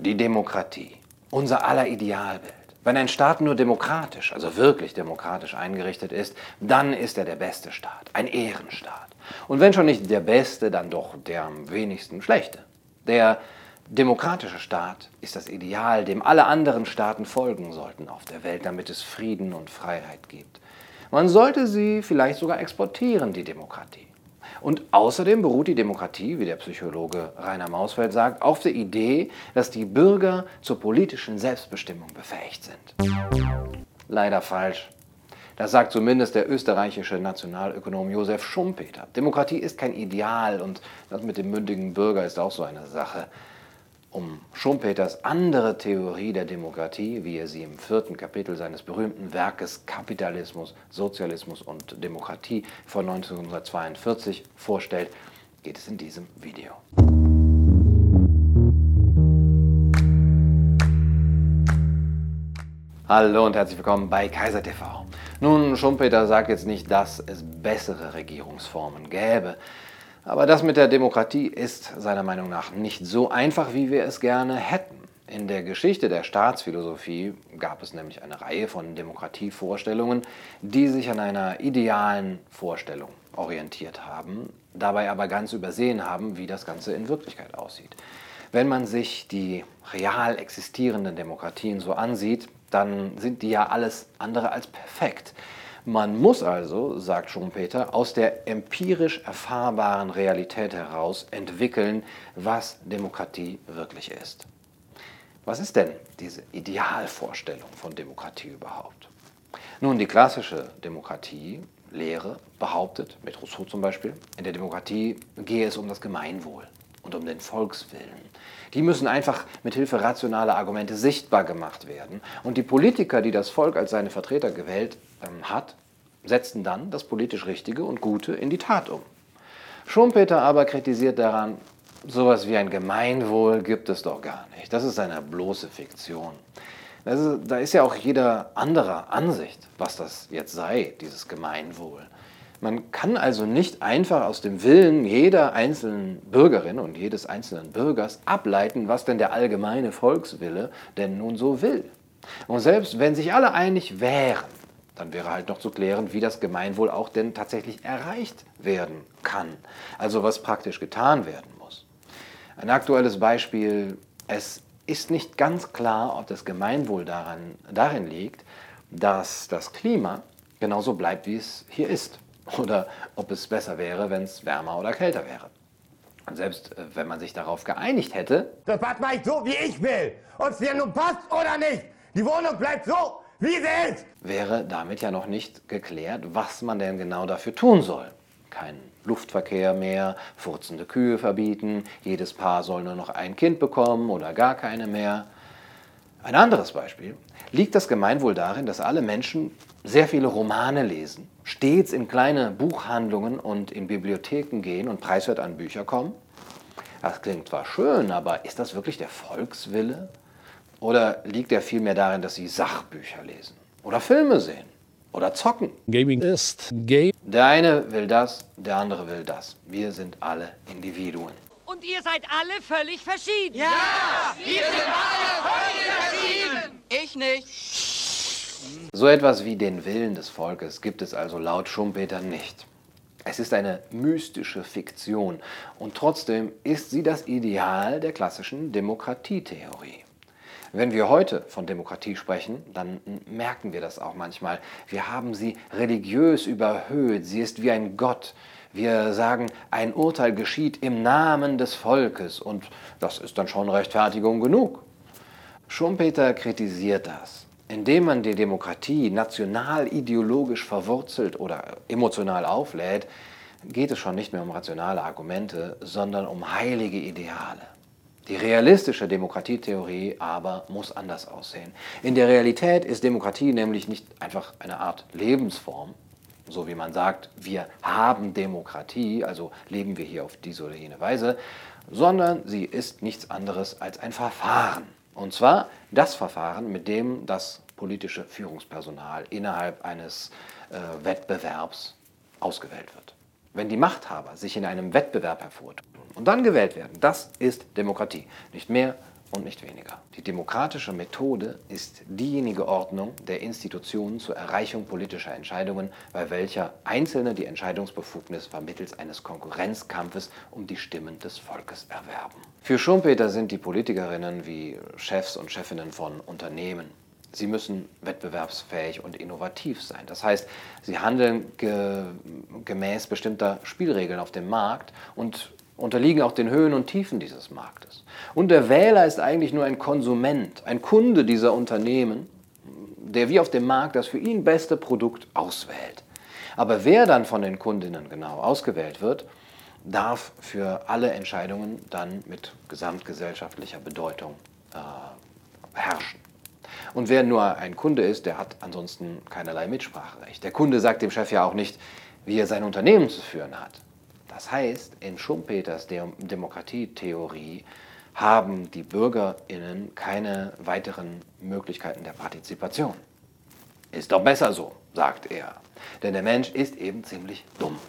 Die Demokratie, unser aller Idealbild. Wenn ein Staat nur demokratisch, also wirklich demokratisch eingerichtet ist, dann ist er der beste Staat, ein Ehrenstaat. Und wenn schon nicht der beste, dann doch der am wenigsten schlechte. Der demokratische Staat ist das Ideal, dem alle anderen Staaten folgen sollten auf der Welt, damit es Frieden und Freiheit gibt. Man sollte sie vielleicht sogar exportieren, die Demokratie. Und außerdem beruht die Demokratie, wie der Psychologe Rainer Mausfeld sagt, auf der Idee, dass die Bürger zur politischen Selbstbestimmung befähigt sind. Leider falsch. Das sagt zumindest der österreichische Nationalökonom Josef Schumpeter. Demokratie ist kein Ideal und das mit dem mündigen Bürger ist auch so eine Sache um Schumpeters andere Theorie der Demokratie, wie er sie im vierten Kapitel seines berühmten Werkes Kapitalismus, Sozialismus und Demokratie von 1942 vorstellt, geht es in diesem Video. Hallo und herzlich willkommen bei Kaiser TV. Nun, Schumpeter sagt jetzt nicht, dass es bessere Regierungsformen gäbe. Aber das mit der Demokratie ist seiner Meinung nach nicht so einfach, wie wir es gerne hätten. In der Geschichte der Staatsphilosophie gab es nämlich eine Reihe von Demokratievorstellungen, die sich an einer idealen Vorstellung orientiert haben, dabei aber ganz übersehen haben, wie das Ganze in Wirklichkeit aussieht. Wenn man sich die real existierenden Demokratien so ansieht, dann sind die ja alles andere als perfekt. Man muss also, sagt Schumpeter, aus der empirisch erfahrbaren Realität heraus entwickeln, was Demokratie wirklich ist. Was ist denn diese Idealvorstellung von Demokratie überhaupt? Nun, die klassische Demokratie, Lehre, behauptet, mit Rousseau zum Beispiel, in der Demokratie gehe es um das Gemeinwohl und um den Volkswillen. Die müssen einfach mit Hilfe rationaler Argumente sichtbar gemacht werden. Und die Politiker, die das Volk als seine Vertreter gewählt ähm, hat, setzten dann das politisch Richtige und Gute in die Tat um. Schumpeter aber kritisiert daran, sowas wie ein Gemeinwohl gibt es doch gar nicht. Das ist eine bloße Fiktion. Ist, da ist ja auch jeder anderer Ansicht, was das jetzt sei, dieses Gemeinwohl. Man kann also nicht einfach aus dem Willen jeder einzelnen Bürgerin und jedes einzelnen Bürgers ableiten, was denn der allgemeine Volkswille denn nun so will. Und selbst wenn sich alle einig wären, dann wäre halt noch zu klären, wie das Gemeinwohl auch denn tatsächlich erreicht werden kann. Also was praktisch getan werden muss. Ein aktuelles Beispiel, es ist nicht ganz klar, ob das Gemeinwohl daran, darin liegt, dass das Klima genauso bleibt, wie es hier ist. Oder ob es besser wäre, wenn es wärmer oder kälter wäre. Und selbst äh, wenn man sich darauf geeinigt hätte. Das mache ich so, wie ich will. Ob es dir nun passt oder nicht. Die Wohnung bleibt so, wie sie ist. Wäre damit ja noch nicht geklärt, was man denn genau dafür tun soll. Kein Luftverkehr mehr, furzende Kühe verbieten, jedes Paar soll nur noch ein Kind bekommen oder gar keine mehr. Ein anderes Beispiel. Liegt das Gemeinwohl darin, dass alle Menschen sehr viele Romane lesen, stets in kleine Buchhandlungen und in Bibliotheken gehen und preiswert an Bücher kommen? Das klingt zwar schön, aber ist das wirklich der Volkswille? Oder liegt er vielmehr darin, dass Sie Sachbücher lesen oder Filme sehen oder zocken? Gaming ist gay. Der eine will das, der andere will das. Wir sind alle Individuen. Und ihr seid alle völlig verschieden. Ja, wir sind alle völlig verschieden. Ich nicht. So etwas wie den Willen des Volkes gibt es also laut Schumpeter nicht. Es ist eine mystische Fiktion und trotzdem ist sie das Ideal der klassischen Demokratietheorie. Wenn wir heute von Demokratie sprechen, dann merken wir das auch manchmal. Wir haben sie religiös überhöht. Sie ist wie ein Gott. Wir sagen, ein Urteil geschieht im Namen des Volkes und das ist dann schon Rechtfertigung genug. Schumpeter kritisiert das. Indem man die Demokratie national ideologisch verwurzelt oder emotional auflädt, geht es schon nicht mehr um rationale Argumente, sondern um heilige Ideale. Die realistische Demokratietheorie aber muss anders aussehen. In der Realität ist Demokratie nämlich nicht einfach eine Art Lebensform, so wie man sagt, wir haben Demokratie, also leben wir hier auf diese oder jene Weise, sondern sie ist nichts anderes als ein Verfahren. Und zwar das Verfahren, mit dem das politische Führungspersonal innerhalb eines äh, Wettbewerbs ausgewählt wird. Wenn die Machthaber sich in einem Wettbewerb hervortun und dann gewählt werden, das ist Demokratie. Nicht mehr und nicht weniger. Die demokratische Methode ist diejenige Ordnung der Institutionen zur Erreichung politischer Entscheidungen, bei welcher Einzelne die Entscheidungsbefugnis vermittels eines Konkurrenzkampfes um die Stimmen des Volkes erwerben. Für Schumpeter sind die Politikerinnen wie Chefs und Chefinnen von Unternehmen. Sie müssen wettbewerbsfähig und innovativ sein. Das heißt, sie handeln ge gemäß bestimmter Spielregeln auf dem Markt und unterliegen auch den Höhen und Tiefen dieses Marktes. Und der Wähler ist eigentlich nur ein Konsument, ein Kunde dieser Unternehmen, der wie auf dem Markt das für ihn beste Produkt auswählt. Aber wer dann von den Kundinnen genau ausgewählt wird, darf für alle Entscheidungen dann mit gesamtgesellschaftlicher Bedeutung äh, herrschen. Und wer nur ein Kunde ist, der hat ansonsten keinerlei Mitspracherecht. Der Kunde sagt dem Chef ja auch nicht, wie er sein Unternehmen zu führen hat. Das heißt, in Schumpeters Demokratietheorie haben die BürgerInnen keine weiteren Möglichkeiten der Partizipation. Ist doch besser so, sagt er. Denn der Mensch ist eben ziemlich dumm.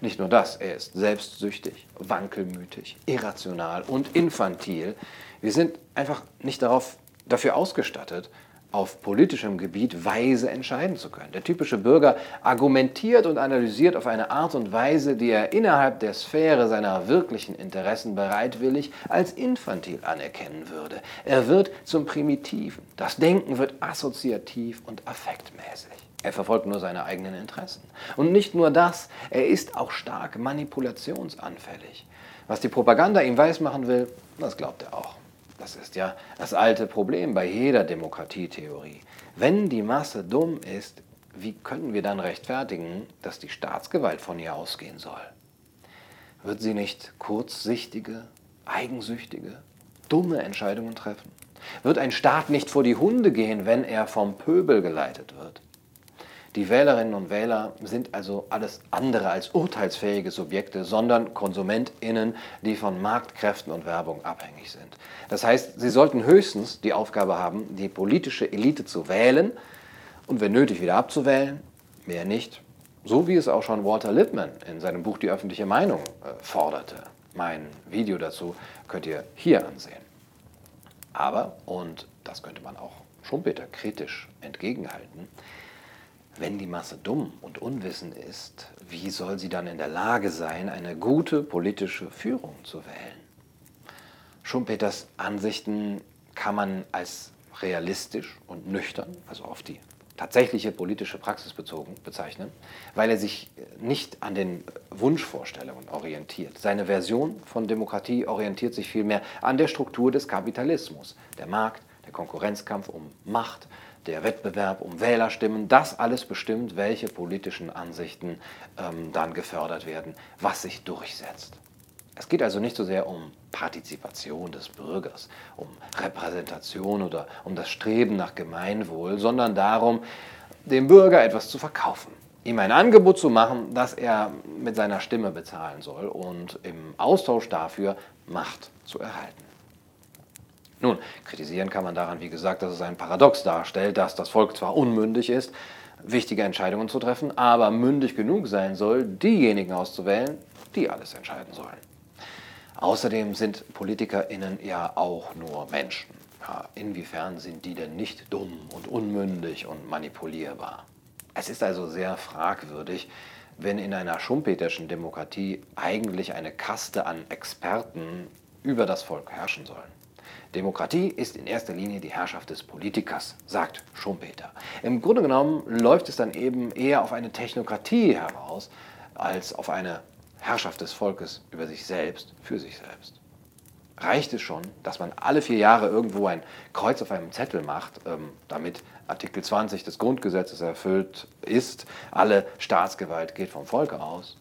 Nicht nur das, er ist selbstsüchtig, wankelmütig, irrational und infantil. Wir sind einfach nicht darauf, dafür ausgestattet, auf politischem Gebiet weise entscheiden zu können. Der typische Bürger argumentiert und analysiert auf eine Art und Weise, die er innerhalb der Sphäre seiner wirklichen Interessen bereitwillig als infantil anerkennen würde. Er wird zum Primitiven. Das Denken wird assoziativ und affektmäßig. Er verfolgt nur seine eigenen Interessen. Und nicht nur das, er ist auch stark manipulationsanfällig. Was die Propaganda ihm weismachen will, das glaubt er auch. Das ist ja das alte Problem bei jeder Demokratietheorie. Wenn die Masse dumm ist, wie können wir dann rechtfertigen, dass die Staatsgewalt von ihr ausgehen soll? Wird sie nicht kurzsichtige, eigensüchtige, dumme Entscheidungen treffen? Wird ein Staat nicht vor die Hunde gehen, wenn er vom Pöbel geleitet wird? Die Wählerinnen und Wähler sind also alles andere als urteilsfähige Subjekte, sondern KonsumentInnen, die von Marktkräften und Werbung abhängig sind. Das heißt, sie sollten höchstens die Aufgabe haben, die politische Elite zu wählen und wenn nötig wieder abzuwählen, mehr nicht. So wie es auch schon Walter Lippmann in seinem Buch Die öffentliche Meinung äh, forderte. Mein Video dazu könnt ihr hier ansehen. Aber, und das könnte man auch Schumpeter kritisch entgegenhalten, wenn die Masse dumm und unwissend ist, wie soll sie dann in der Lage sein, eine gute politische Führung zu wählen? Schumpeters Ansichten kann man als realistisch und nüchtern, also auf die tatsächliche politische Praxis bezogen bezeichnen, weil er sich nicht an den Wunschvorstellungen orientiert. Seine Version von Demokratie orientiert sich vielmehr an der Struktur des Kapitalismus, der Markt, der Konkurrenzkampf um Macht, der Wettbewerb um Wählerstimmen, das alles bestimmt, welche politischen Ansichten ähm, dann gefördert werden, was sich durchsetzt. Es geht also nicht so sehr um Partizipation des Bürgers, um Repräsentation oder um das Streben nach Gemeinwohl, sondern darum, dem Bürger etwas zu verkaufen, ihm ein Angebot zu machen, das er mit seiner Stimme bezahlen soll und im Austausch dafür Macht zu erhalten. Nun, kritisieren kann man daran, wie gesagt, dass es ein Paradox darstellt, dass das Volk zwar unmündig ist, wichtige Entscheidungen zu treffen, aber mündig genug sein soll, diejenigen auszuwählen, die alles entscheiden sollen. Außerdem sind PolitikerInnen ja auch nur Menschen. Ja, inwiefern sind die denn nicht dumm und unmündig und manipulierbar? Es ist also sehr fragwürdig, wenn in einer schumpeterschen Demokratie eigentlich eine Kaste an Experten über das Volk herrschen sollen. Demokratie ist in erster Linie die Herrschaft des Politikers, sagt Schumpeter. Im Grunde genommen läuft es dann eben eher auf eine Technokratie heraus, als auf eine Herrschaft des Volkes über sich selbst, für sich selbst. Reicht es schon, dass man alle vier Jahre irgendwo ein Kreuz auf einem Zettel macht, ähm, damit Artikel 20 des Grundgesetzes erfüllt ist, alle Staatsgewalt geht vom Volke aus?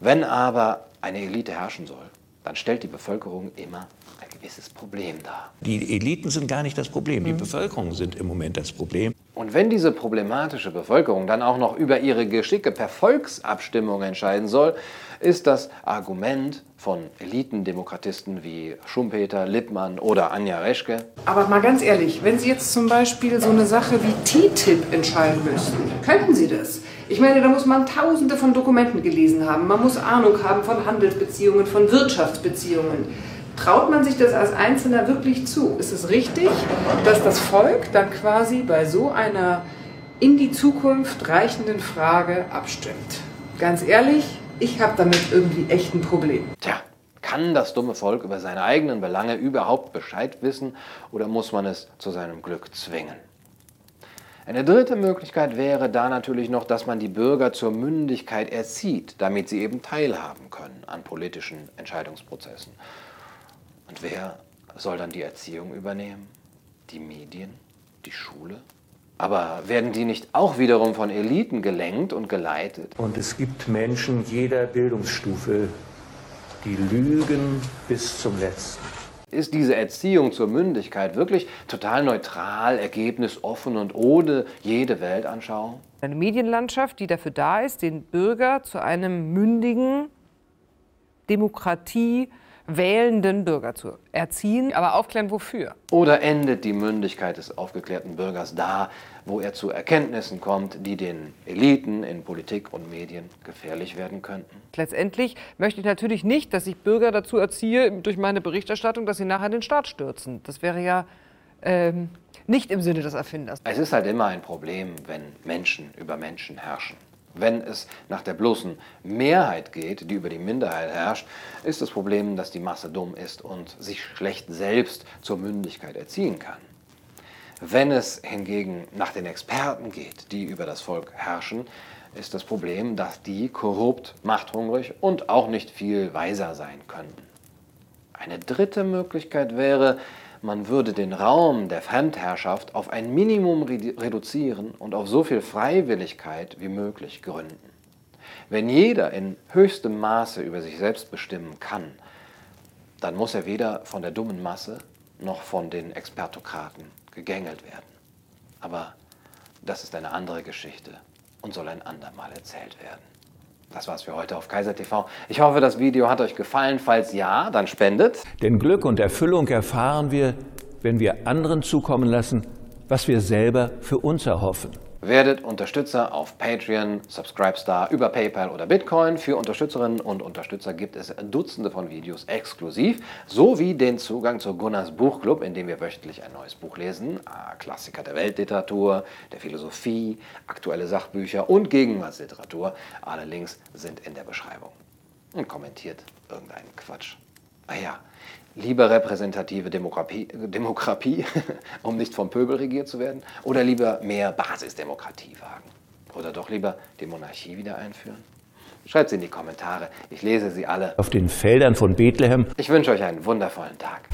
Wenn aber eine Elite herrschen soll, dann stellt die Bevölkerung immer ein gewisses Problem dar. Die Eliten sind gar nicht das Problem, die mhm. Bevölkerung sind im Moment das Problem. Und wenn diese problematische Bevölkerung dann auch noch über ihre Geschicke per Volksabstimmung entscheiden soll, ist das Argument von Elitendemokratisten wie Schumpeter, Lippmann oder Anja Reschke. Aber mal ganz ehrlich, wenn Sie jetzt zum Beispiel so eine Sache wie TTIP entscheiden müssten, könnten Sie das? Ich meine, da muss man tausende von Dokumenten gelesen haben. Man muss Ahnung haben von Handelsbeziehungen, von Wirtschaftsbeziehungen. Traut man sich das als Einzelner wirklich zu? Ist es richtig, dass das Volk dann quasi bei so einer in die Zukunft reichenden Frage abstimmt? Ganz ehrlich, ich habe damit irgendwie echt ein Problem. Tja, kann das dumme Volk über seine eigenen Belange überhaupt Bescheid wissen oder muss man es zu seinem Glück zwingen? Eine dritte Möglichkeit wäre da natürlich noch, dass man die Bürger zur Mündigkeit erzieht, damit sie eben teilhaben können an politischen Entscheidungsprozessen. Und wer soll dann die Erziehung übernehmen? Die Medien? Die Schule? Aber werden die nicht auch wiederum von Eliten gelenkt und geleitet? Und es gibt Menschen jeder Bildungsstufe, die lügen bis zum letzten. Ist diese Erziehung zur Mündigkeit wirklich total neutral, ergebnisoffen und ohne jede Weltanschauung? Eine Medienlandschaft, die dafür da ist, den Bürger zu einem mündigen, Demokratie wählenden Bürger zu erziehen, aber aufklären wofür. Oder endet die Mündigkeit des aufgeklärten Bürgers da, wo er zu Erkenntnissen kommt, die den Eliten in Politik und Medien gefährlich werden könnten? Letztendlich möchte ich natürlich nicht, dass ich Bürger dazu erziehe, durch meine Berichterstattung, dass sie nachher den Staat stürzen. Das wäre ja ähm, nicht im Sinne des Erfinders. Es ist halt immer ein Problem, wenn Menschen über Menschen herrschen. Wenn es nach der bloßen Mehrheit geht, die über die Minderheit herrscht, ist das Problem, dass die Masse dumm ist und sich schlecht selbst zur Mündigkeit erziehen kann. Wenn es hingegen nach den Experten geht, die über das Volk herrschen, ist das Problem, dass die korrupt, machthungrig und auch nicht viel weiser sein könnten. Eine dritte Möglichkeit wäre, man würde den Raum der Fremdherrschaft auf ein Minimum reduzieren und auf so viel Freiwilligkeit wie möglich gründen. Wenn jeder in höchstem Maße über sich selbst bestimmen kann, dann muss er weder von der dummen Masse noch von den Expertokraten gegängelt werden. Aber das ist eine andere Geschichte und soll ein andermal erzählt werden. Das war's für heute auf Kaiser TV. Ich hoffe, das Video hat euch gefallen. Falls ja, dann spendet. Denn Glück und Erfüllung erfahren wir, wenn wir anderen zukommen lassen, was wir selber für uns erhoffen. Werdet Unterstützer auf Patreon, Subscribestar, über PayPal oder Bitcoin. Für Unterstützerinnen und Unterstützer gibt es Dutzende von Videos exklusiv, sowie den Zugang zu Gunnars Buchclub, in dem wir wöchentlich ein neues Buch lesen. Klassiker der Weltliteratur, der Philosophie, aktuelle Sachbücher und Gegenwartsliteratur. Alle Links sind in der Beschreibung. Und kommentiert irgendeinen Quatsch. Ah ja, Lieber repräsentative Demokratie, Demokratie um nicht vom Pöbel regiert zu werden? Oder lieber mehr Basisdemokratie wagen? Oder doch lieber die Monarchie wieder einführen? Schreibt sie in die Kommentare. Ich lese sie alle. Auf den Feldern von Bethlehem. Ich wünsche euch einen wundervollen Tag.